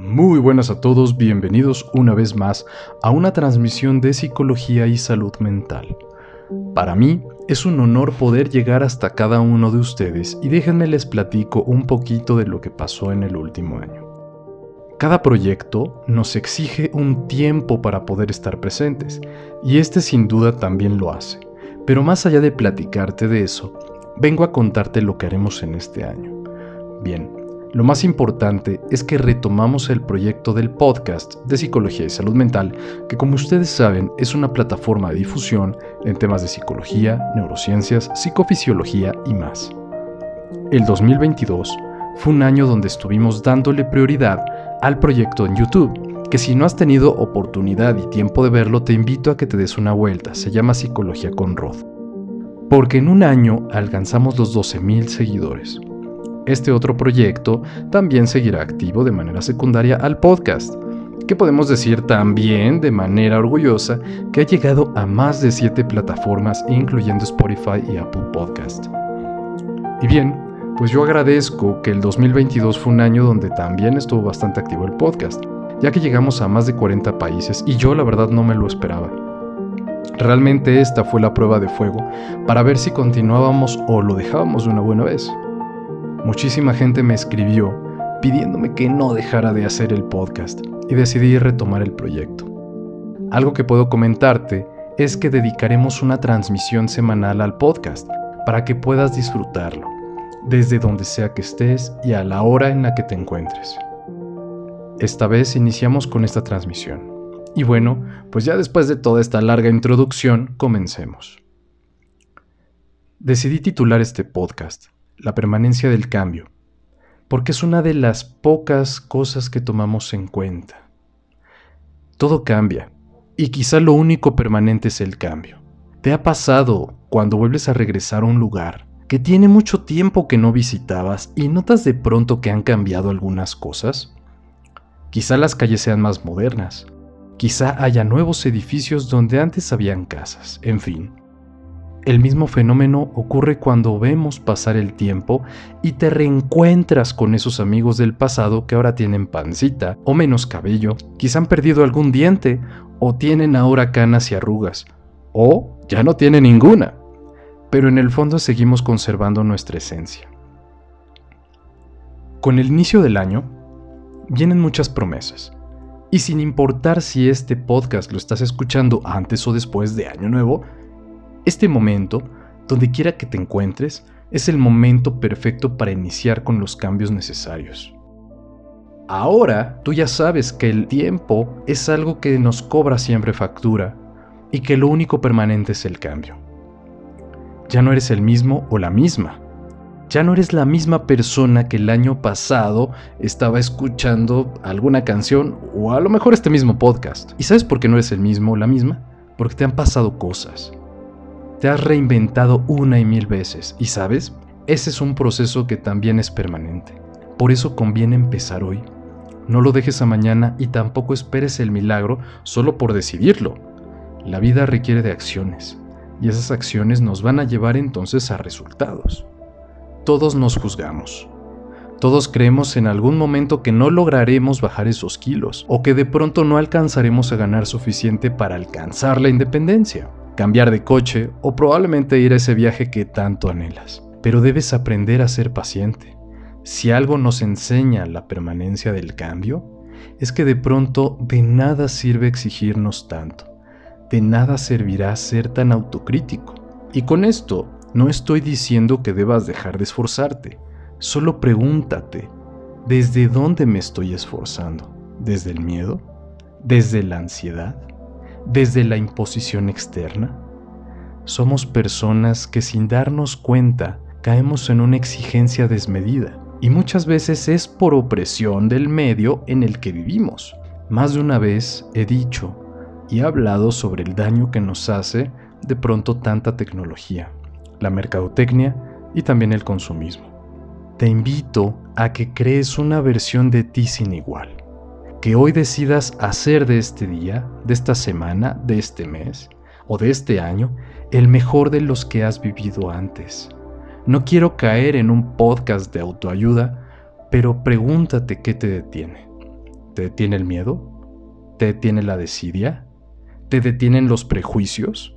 Muy buenas a todos, bienvenidos una vez más a una transmisión de psicología y salud mental. Para mí es un honor poder llegar hasta cada uno de ustedes y déjenme les platico un poquito de lo que pasó en el último año. Cada proyecto nos exige un tiempo para poder estar presentes y este sin duda también lo hace. Pero más allá de platicarte de eso, vengo a contarte lo que haremos en este año. Bien, lo más importante es que retomamos el proyecto del podcast de Psicología y Salud Mental, que como ustedes saben es una plataforma de difusión en temas de psicología, neurociencias, psicofisiología y más. El 2022 fue un año donde estuvimos dándole prioridad al proyecto en YouTube, que si no has tenido oportunidad y tiempo de verlo, te invito a que te des una vuelta, se llama Psicología con Rod. Porque en un año alcanzamos los 12.000 seguidores. Este otro proyecto también seguirá activo de manera secundaria al podcast, que podemos decir también de manera orgullosa que ha llegado a más de 7 plataformas incluyendo Spotify y Apple Podcast. Y bien, pues yo agradezco que el 2022 fue un año donde también estuvo bastante activo el podcast, ya que llegamos a más de 40 países y yo la verdad no me lo esperaba. Realmente esta fue la prueba de fuego para ver si continuábamos o lo dejábamos de una buena vez muchísima gente me escribió pidiéndome que no dejara de hacer el podcast y decidí retomar el proyecto. Algo que puedo comentarte es que dedicaremos una transmisión semanal al podcast para que puedas disfrutarlo, desde donde sea que estés y a la hora en la que te encuentres. Esta vez iniciamos con esta transmisión. Y bueno, pues ya después de toda esta larga introducción, comencemos. Decidí titular este podcast la permanencia del cambio, porque es una de las pocas cosas que tomamos en cuenta. Todo cambia, y quizá lo único permanente es el cambio. ¿Te ha pasado cuando vuelves a regresar a un lugar que tiene mucho tiempo que no visitabas y notas de pronto que han cambiado algunas cosas? Quizá las calles sean más modernas, quizá haya nuevos edificios donde antes habían casas, en fin. El mismo fenómeno ocurre cuando vemos pasar el tiempo y te reencuentras con esos amigos del pasado que ahora tienen pancita o menos cabello, quizá han perdido algún diente o tienen ahora canas y arrugas, o ya no tienen ninguna, pero en el fondo seguimos conservando nuestra esencia. Con el inicio del año, vienen muchas promesas. Y sin importar si este podcast lo estás escuchando antes o después de Año Nuevo, este momento, donde quiera que te encuentres, es el momento perfecto para iniciar con los cambios necesarios. Ahora tú ya sabes que el tiempo es algo que nos cobra siempre factura y que lo único permanente es el cambio. Ya no eres el mismo o la misma. Ya no eres la misma persona que el año pasado estaba escuchando alguna canción o a lo mejor este mismo podcast. ¿Y sabes por qué no eres el mismo o la misma? Porque te han pasado cosas te has reinventado una y mil veces y sabes, ese es un proceso que también es permanente. Por eso conviene empezar hoy. No lo dejes a mañana y tampoco esperes el milagro solo por decidirlo. La vida requiere de acciones y esas acciones nos van a llevar entonces a resultados. Todos nos juzgamos. Todos creemos en algún momento que no lograremos bajar esos kilos o que de pronto no alcanzaremos a ganar suficiente para alcanzar la independencia cambiar de coche o probablemente ir a ese viaje que tanto anhelas. Pero debes aprender a ser paciente. Si algo nos enseña la permanencia del cambio, es que de pronto de nada sirve exigirnos tanto. De nada servirá ser tan autocrítico. Y con esto no estoy diciendo que debas dejar de esforzarte. Solo pregúntate, ¿desde dónde me estoy esforzando? ¿Desde el miedo? ¿Desde la ansiedad? Desde la imposición externa? Somos personas que sin darnos cuenta caemos en una exigencia desmedida y muchas veces es por opresión del medio en el que vivimos. Más de una vez he dicho y he hablado sobre el daño que nos hace de pronto tanta tecnología, la mercadotecnia y también el consumismo. Te invito a que crees una versión de ti sin igual que hoy decidas hacer de este día, de esta semana, de este mes o de este año el mejor de los que has vivido antes. No quiero caer en un podcast de autoayuda, pero pregúntate qué te detiene. ¿Te detiene el miedo? ¿Te detiene la desidia? ¿Te detienen los prejuicios?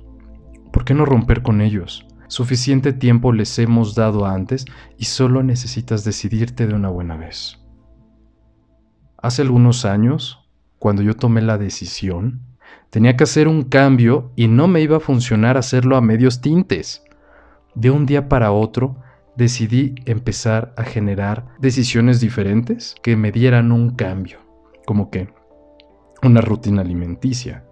¿Por qué no romper con ellos? Suficiente tiempo les hemos dado antes y solo necesitas decidirte de una buena vez. Hace algunos años, cuando yo tomé la decisión, tenía que hacer un cambio y no me iba a funcionar hacerlo a medios tintes. De un día para otro, decidí empezar a generar decisiones diferentes que me dieran un cambio, como que una rutina alimenticia.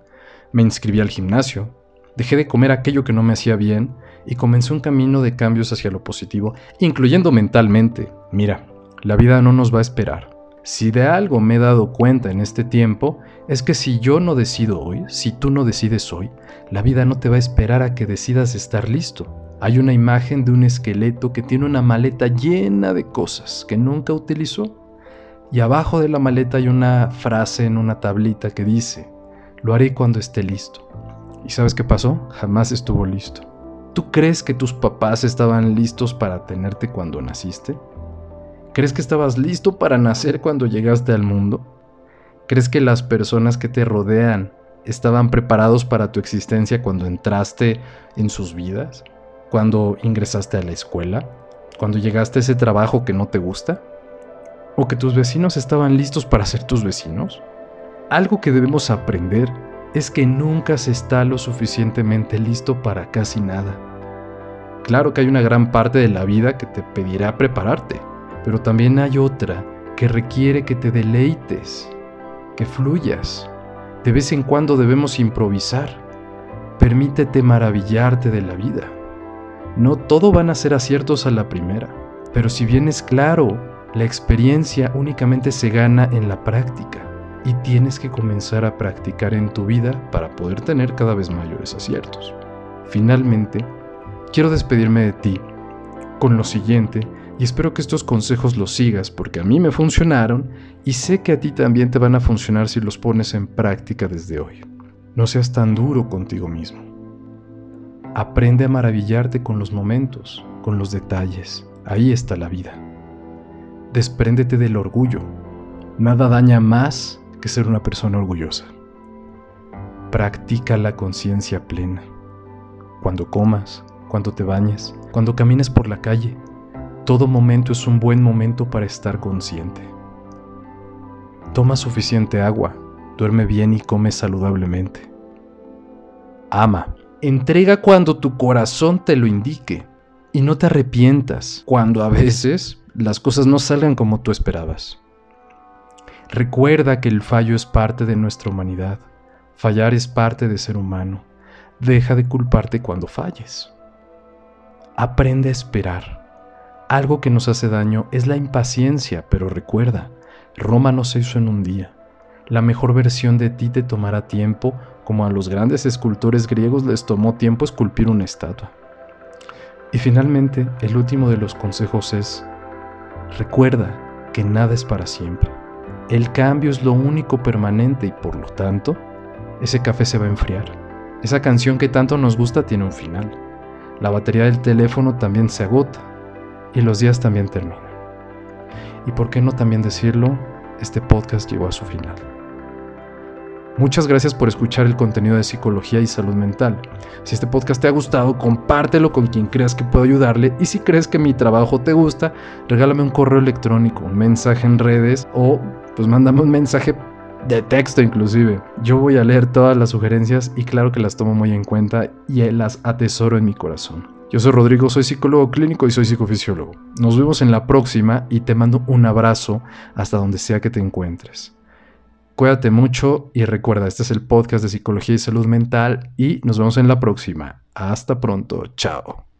Me inscribí al gimnasio, dejé de comer aquello que no me hacía bien y comencé un camino de cambios hacia lo positivo, incluyendo mentalmente. Mira, la vida no nos va a esperar. Si de algo me he dado cuenta en este tiempo, es que si yo no decido hoy, si tú no decides hoy, la vida no te va a esperar a que decidas estar listo. Hay una imagen de un esqueleto que tiene una maleta llena de cosas que nunca utilizó. Y abajo de la maleta hay una frase en una tablita que dice, lo haré cuando esté listo. ¿Y sabes qué pasó? Jamás estuvo listo. ¿Tú crees que tus papás estaban listos para tenerte cuando naciste? ¿Crees que estabas listo para nacer cuando llegaste al mundo? ¿Crees que las personas que te rodean estaban preparados para tu existencia cuando entraste en sus vidas? cuando ingresaste a la escuela, cuando llegaste a ese trabajo que no te gusta, o que tus vecinos estaban listos para ser tus vecinos. Algo que debemos aprender es que nunca se está lo suficientemente listo para casi nada. Claro que hay una gran parte de la vida que te pedirá prepararte, pero también hay otra que requiere que te deleites, que fluyas. De vez en cuando debemos improvisar. Permítete maravillarte de la vida. No todo van a ser aciertos a la primera, pero si bien es claro, la experiencia únicamente se gana en la práctica y tienes que comenzar a practicar en tu vida para poder tener cada vez mayores aciertos. Finalmente, quiero despedirme de ti con lo siguiente y espero que estos consejos los sigas porque a mí me funcionaron y sé que a ti también te van a funcionar si los pones en práctica desde hoy. No seas tan duro contigo mismo. Aprende a maravillarte con los momentos, con los detalles. Ahí está la vida. Despréndete del orgullo. Nada daña más que ser una persona orgullosa. Practica la conciencia plena. Cuando comas, cuando te bañes, cuando camines por la calle, todo momento es un buen momento para estar consciente. Toma suficiente agua, duerme bien y come saludablemente. Ama Entrega cuando tu corazón te lo indique y no te arrepientas cuando a veces las cosas no salgan como tú esperabas. Recuerda que el fallo es parte de nuestra humanidad. Fallar es parte de ser humano. Deja de culparte cuando falles. Aprende a esperar. Algo que nos hace daño es la impaciencia, pero recuerda, Roma no se hizo en un día. La mejor versión de ti te tomará tiempo como a los grandes escultores griegos les tomó tiempo esculpir una estatua. Y finalmente, el último de los consejos es, recuerda que nada es para siempre. El cambio es lo único permanente y por lo tanto, ese café se va a enfriar. Esa canción que tanto nos gusta tiene un final. La batería del teléfono también se agota y los días también terminan. Y por qué no también decirlo, este podcast llegó a su final. Muchas gracias por escuchar el contenido de psicología y salud mental. Si este podcast te ha gustado, compártelo con quien creas que puedo ayudarle y si crees que mi trabajo te gusta, regálame un correo electrónico, un mensaje en redes o pues mándame un mensaje de texto inclusive. Yo voy a leer todas las sugerencias y claro que las tomo muy en cuenta y las atesoro en mi corazón. Yo soy Rodrigo, soy psicólogo clínico y soy psicofisiólogo. Nos vemos en la próxima y te mando un abrazo hasta donde sea que te encuentres. Cuídate mucho y recuerda, este es el podcast de Psicología y Salud Mental y nos vemos en la próxima. Hasta pronto, chao.